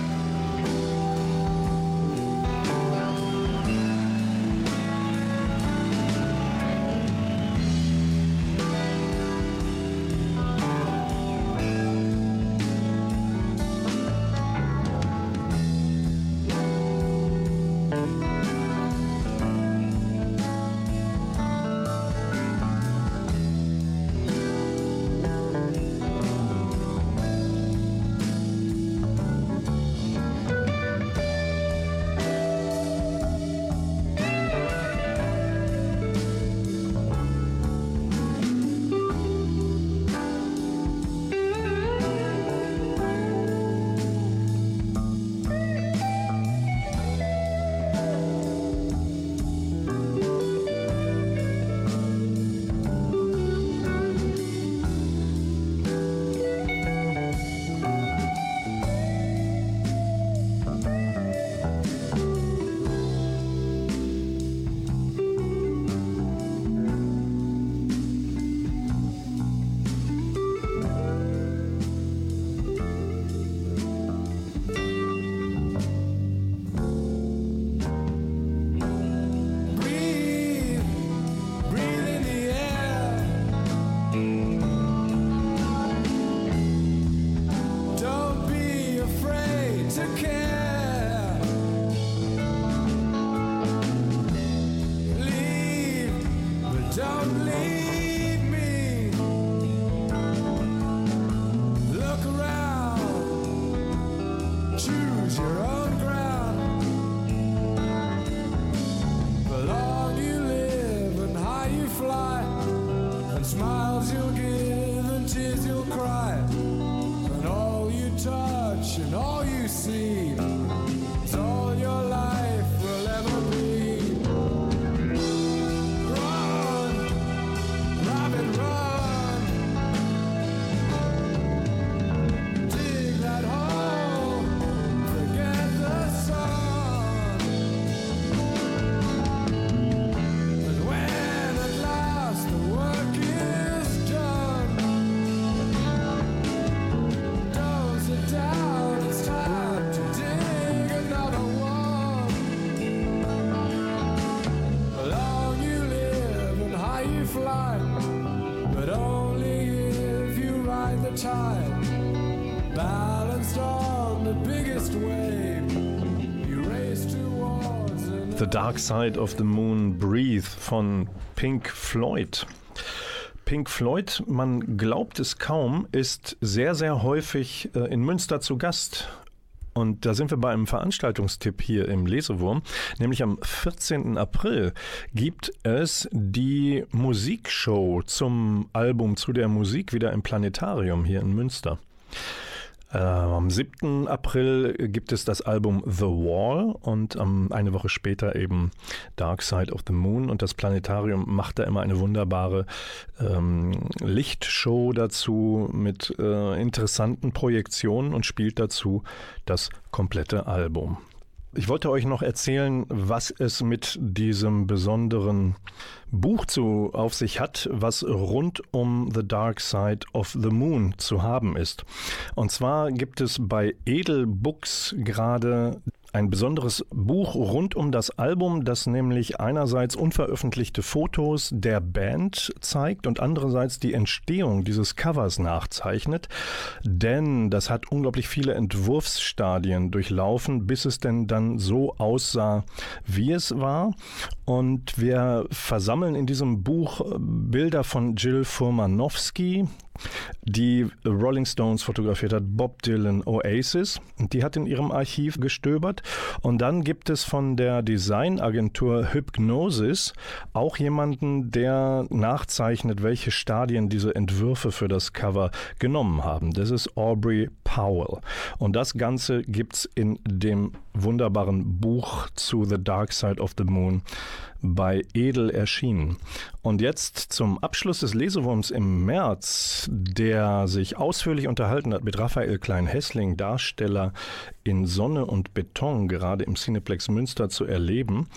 Dark Side of the Moon Breathe von Pink Floyd. Pink Floyd, man glaubt es kaum, ist sehr, sehr häufig äh, in Münster zu Gast. Und da sind wir bei einem Veranstaltungstipp hier im Lesewurm. Nämlich am 14. April gibt es die Musikshow zum Album zu der Musik wieder im Planetarium hier in Münster. Äh, am 7. April gibt es das Album The Wall und ähm, eine Woche später eben Dark Side of the Moon. Und das Planetarium macht da immer eine wunderbare ähm, Lichtshow dazu mit äh, interessanten Projektionen und spielt dazu das komplette Album. Ich wollte euch noch erzählen, was es mit diesem besonderen Buch zu, auf sich hat, was rund um The Dark Side of the Moon zu haben ist. Und zwar gibt es bei Edel Books gerade ein besonderes Buch rund um das Album, das nämlich einerseits unveröffentlichte Fotos der Band zeigt und andererseits die Entstehung dieses Covers nachzeichnet. Denn das hat unglaublich viele Entwurfsstadien durchlaufen, bis es denn dann so aussah, wie es war. Und wir versammeln in diesem Buch Bilder von Jill Furmanowski, die Rolling Stones fotografiert hat, Bob Dylan, Oasis. Die hat in ihrem Archiv gestöbert. Und dann gibt es von der Designagentur Hypnosis auch jemanden, der nachzeichnet, welche Stadien diese Entwürfe für das Cover genommen haben. Das ist Aubrey Powell. Und das Ganze gibt es in dem wunderbaren Buch zu The Dark Side of the Moon bei Edel erschienen. Und jetzt zum Abschluss des Lesewurms im März, der sich ausführlich unterhalten hat mit Raphael Klein-Hessling, Darsteller in Sonne und Beton, gerade im Cineplex Münster zu erleben,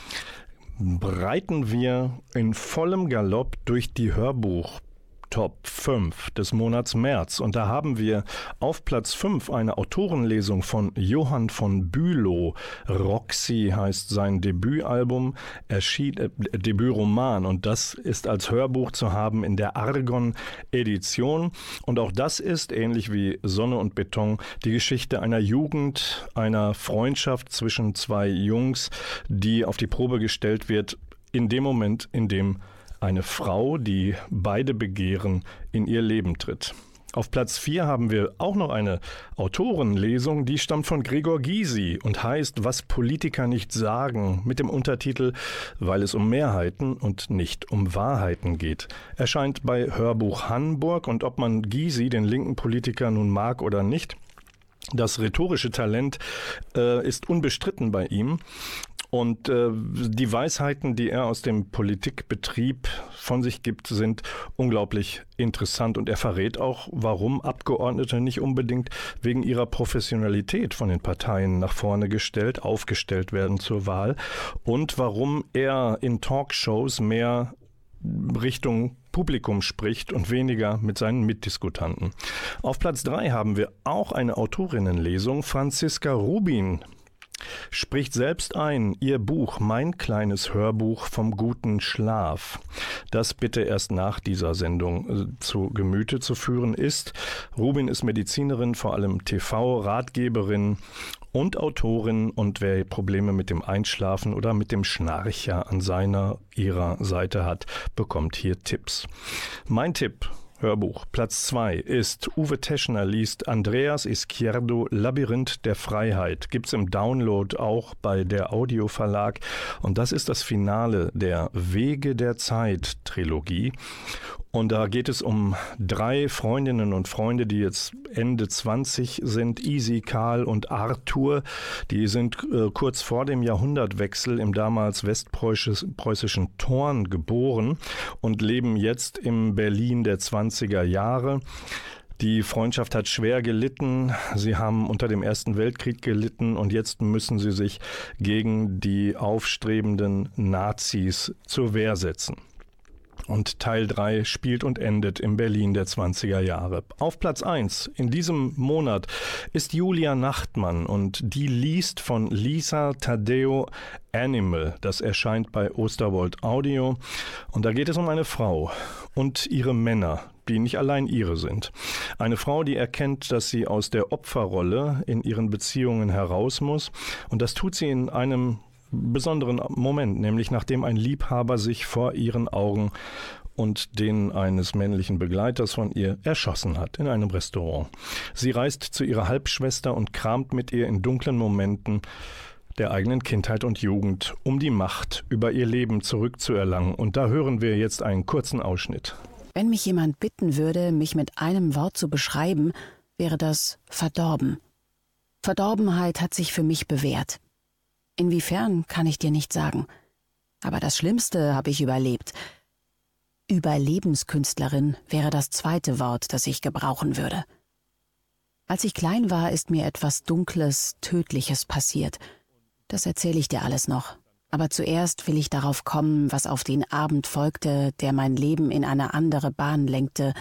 breiten wir in vollem Galopp durch die Hörbuch Top 5 des Monats März. Und da haben wir auf Platz 5 eine Autorenlesung von Johann von Bülow. Roxy heißt sein Debütalbum, erschien, äh, Debütroman. Und das ist als Hörbuch zu haben in der Argon-Edition. Und auch das ist, ähnlich wie Sonne und Beton, die Geschichte einer Jugend, einer Freundschaft zwischen zwei Jungs, die auf die Probe gestellt wird in dem Moment, in dem eine Frau, die beide begehren, in ihr Leben tritt. Auf Platz 4 haben wir auch noch eine Autorenlesung, die stammt von Gregor Gysi und heißt Was Politiker nicht sagen, mit dem Untertitel Weil es um Mehrheiten und nicht um Wahrheiten geht. Erscheint bei Hörbuch Hamburg und ob man Gysi, den linken Politiker, nun mag oder nicht, das rhetorische Talent äh, ist unbestritten bei ihm. Und äh, die Weisheiten, die er aus dem Politikbetrieb von sich gibt, sind unglaublich interessant. Und er verrät auch, warum Abgeordnete nicht unbedingt wegen ihrer Professionalität von den Parteien nach vorne gestellt, aufgestellt werden zur Wahl. Und warum er in Talkshows mehr Richtung Publikum spricht und weniger mit seinen Mitdiskutanten. Auf Platz 3 haben wir auch eine Autorinnenlesung. Franziska Rubin spricht selbst ein, ihr Buch Mein kleines Hörbuch vom guten Schlaf, das bitte erst nach dieser Sendung äh, zu Gemüte zu führen ist. Rubin ist Medizinerin, vor allem TV-Ratgeberin und Autorin und wer Probleme mit dem Einschlafen oder mit dem Schnarcher an seiner ihrer Seite hat, bekommt hier Tipps. Mein Tipp Hörbuch. Platz 2 ist Uwe Teschner liest Andreas Izquierdo Labyrinth der Freiheit. Gibt's im Download auch bei der Audio Verlag. Und das ist das Finale der Wege der Zeit Trilogie. Und da geht es um drei Freundinnen und Freunde, die jetzt Ende 20 sind. Easy, Karl und Arthur. Die sind äh, kurz vor dem Jahrhundertwechsel im damals westpreußischen Thorn geboren und leben jetzt im Berlin der 20er Jahre. Die Freundschaft hat schwer gelitten. Sie haben unter dem Ersten Weltkrieg gelitten und jetzt müssen sie sich gegen die aufstrebenden Nazis zur Wehr setzen. Und Teil 3 spielt und endet im Berlin der 20er Jahre. Auf Platz 1 in diesem Monat ist Julia Nachtmann und die liest von Lisa Tadeo Animal. Das erscheint bei Osterwold Audio. Und da geht es um eine Frau und ihre Männer, die nicht allein ihre sind. Eine Frau, die erkennt, dass sie aus der Opferrolle in ihren Beziehungen heraus muss. Und das tut sie in einem besonderen Moment, nämlich nachdem ein Liebhaber sich vor ihren Augen und den eines männlichen Begleiters von ihr erschossen hat in einem Restaurant. Sie reist zu ihrer Halbschwester und kramt mit ihr in dunklen Momenten der eigenen Kindheit und Jugend, um die Macht über ihr Leben zurückzuerlangen. Und da hören wir jetzt einen kurzen Ausschnitt. Wenn mich jemand bitten würde, mich mit einem Wort zu beschreiben, wäre das verdorben. Verdorbenheit hat sich für mich bewährt. Inwiefern kann ich dir nicht sagen. Aber das Schlimmste habe ich überlebt. Überlebenskünstlerin wäre das zweite Wort, das ich gebrauchen würde. Als ich klein war, ist mir etwas Dunkles, Tödliches passiert. Das erzähle ich dir alles noch. Aber zuerst will ich darauf kommen, was auf den Abend folgte, der mein Leben in eine andere Bahn lenkte,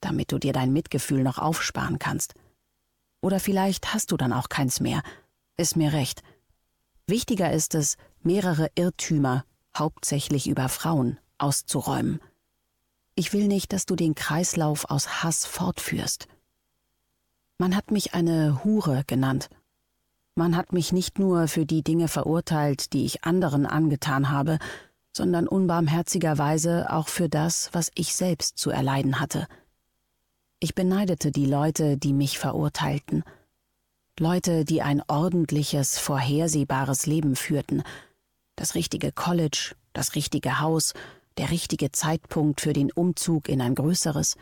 damit du dir dein Mitgefühl noch aufsparen kannst. Oder vielleicht hast du dann auch keins mehr. Ist mir recht. Wichtiger ist es, mehrere Irrtümer, hauptsächlich über Frauen, auszuräumen. Ich will nicht, dass du den Kreislauf aus Hass fortführst. Man hat mich eine Hure genannt. Man hat mich nicht nur für die Dinge verurteilt, die ich anderen angetan habe, sondern unbarmherzigerweise auch für das, was ich selbst zu erleiden hatte. Ich beneidete die Leute, die mich verurteilten, Leute, die ein ordentliches, vorhersehbares Leben führten, das richtige College, das richtige Haus, der richtige Zeitpunkt für den Umzug in ein größeres,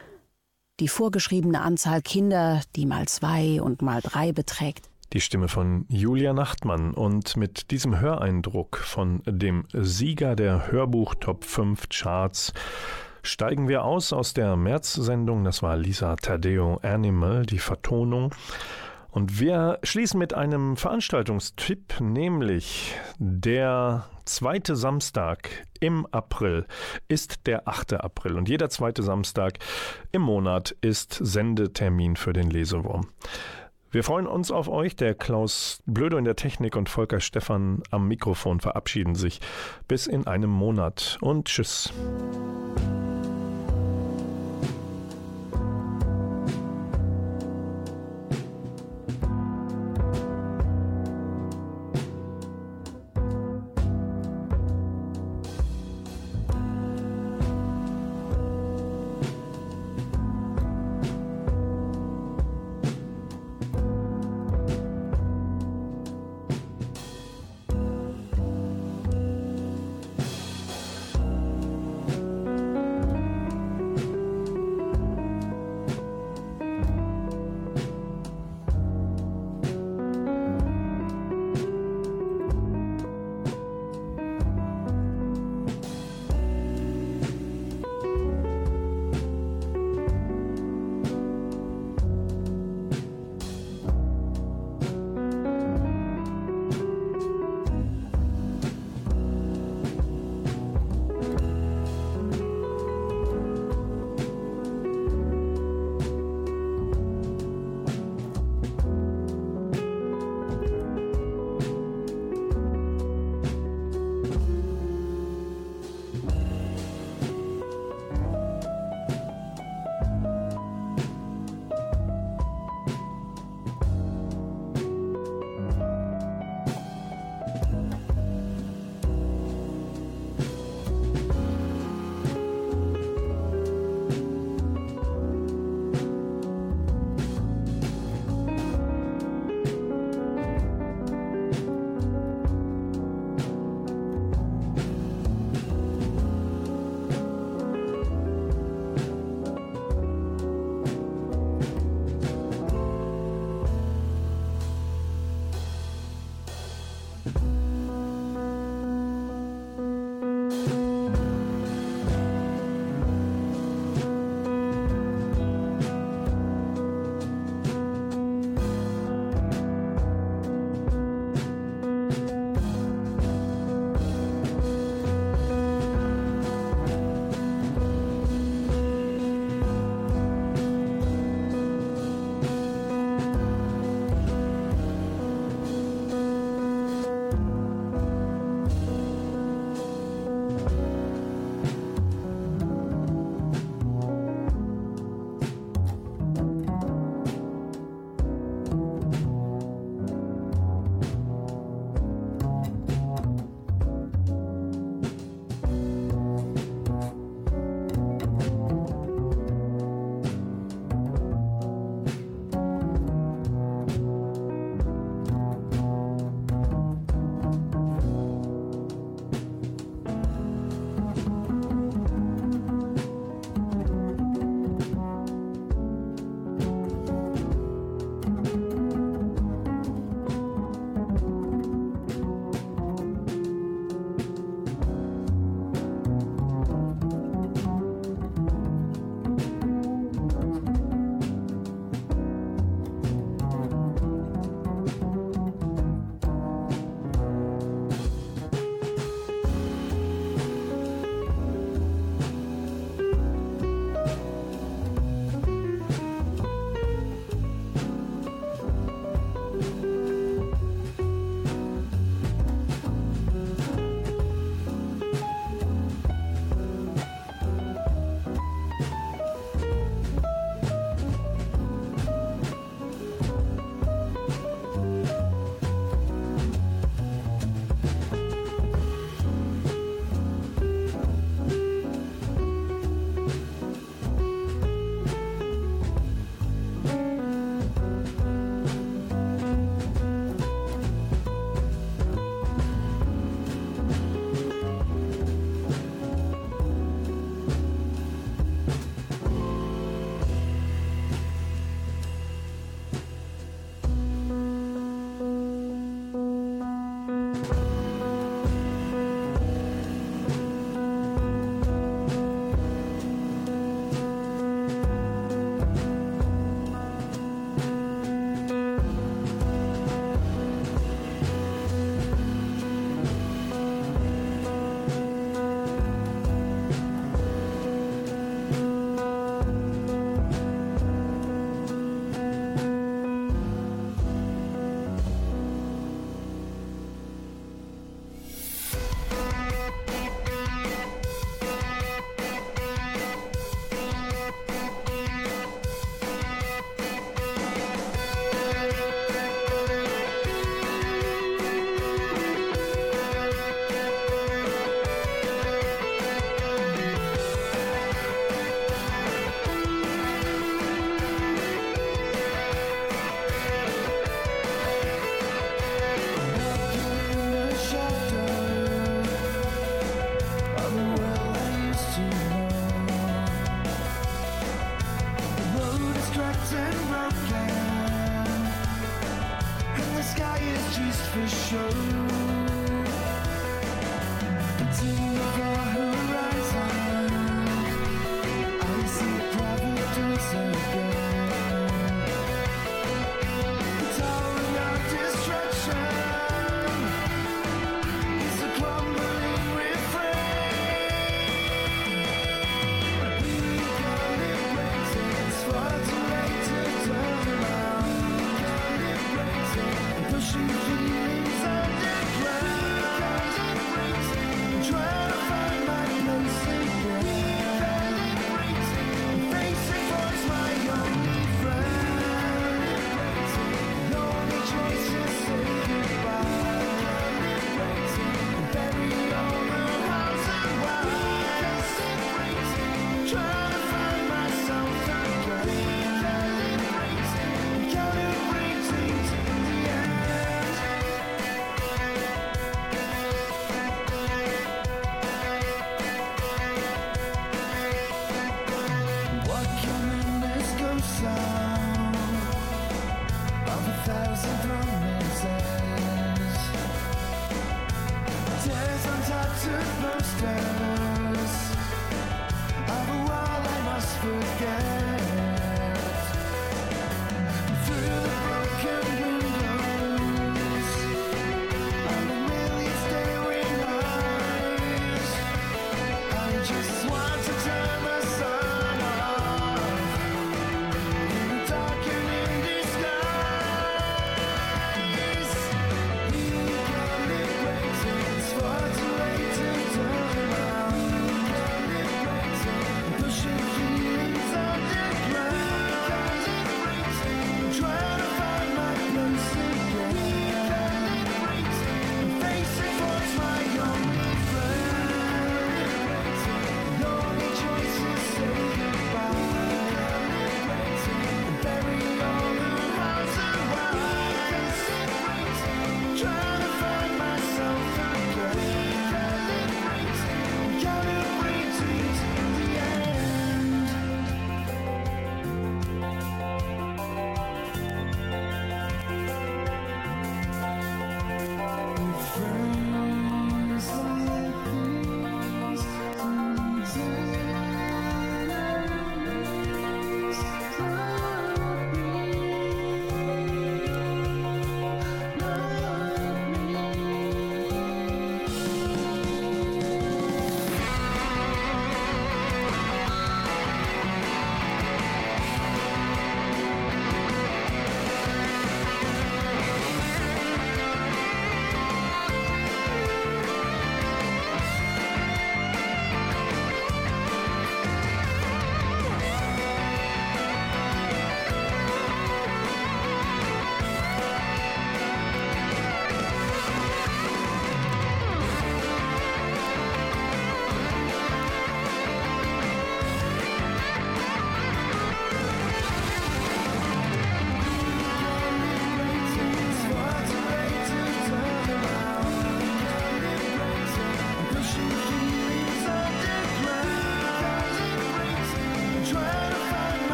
die vorgeschriebene Anzahl Kinder, die mal zwei und mal drei beträgt. Die Stimme von Julia Nachtmann und mit diesem Höreindruck von dem Sieger der Hörbuch Top 5 Charts steigen wir aus aus der März-Sendung. Das war Lisa Tadeo Animal, die Vertonung. Und wir schließen mit einem Veranstaltungstipp, nämlich der zweite Samstag im April ist der 8. April und jeder zweite Samstag im Monat ist Sendetermin für den Lesewurm. Wir freuen uns auf euch. Der Klaus Blödo in der Technik und Volker Stephan am Mikrofon verabschieden sich bis in einem Monat und tschüss.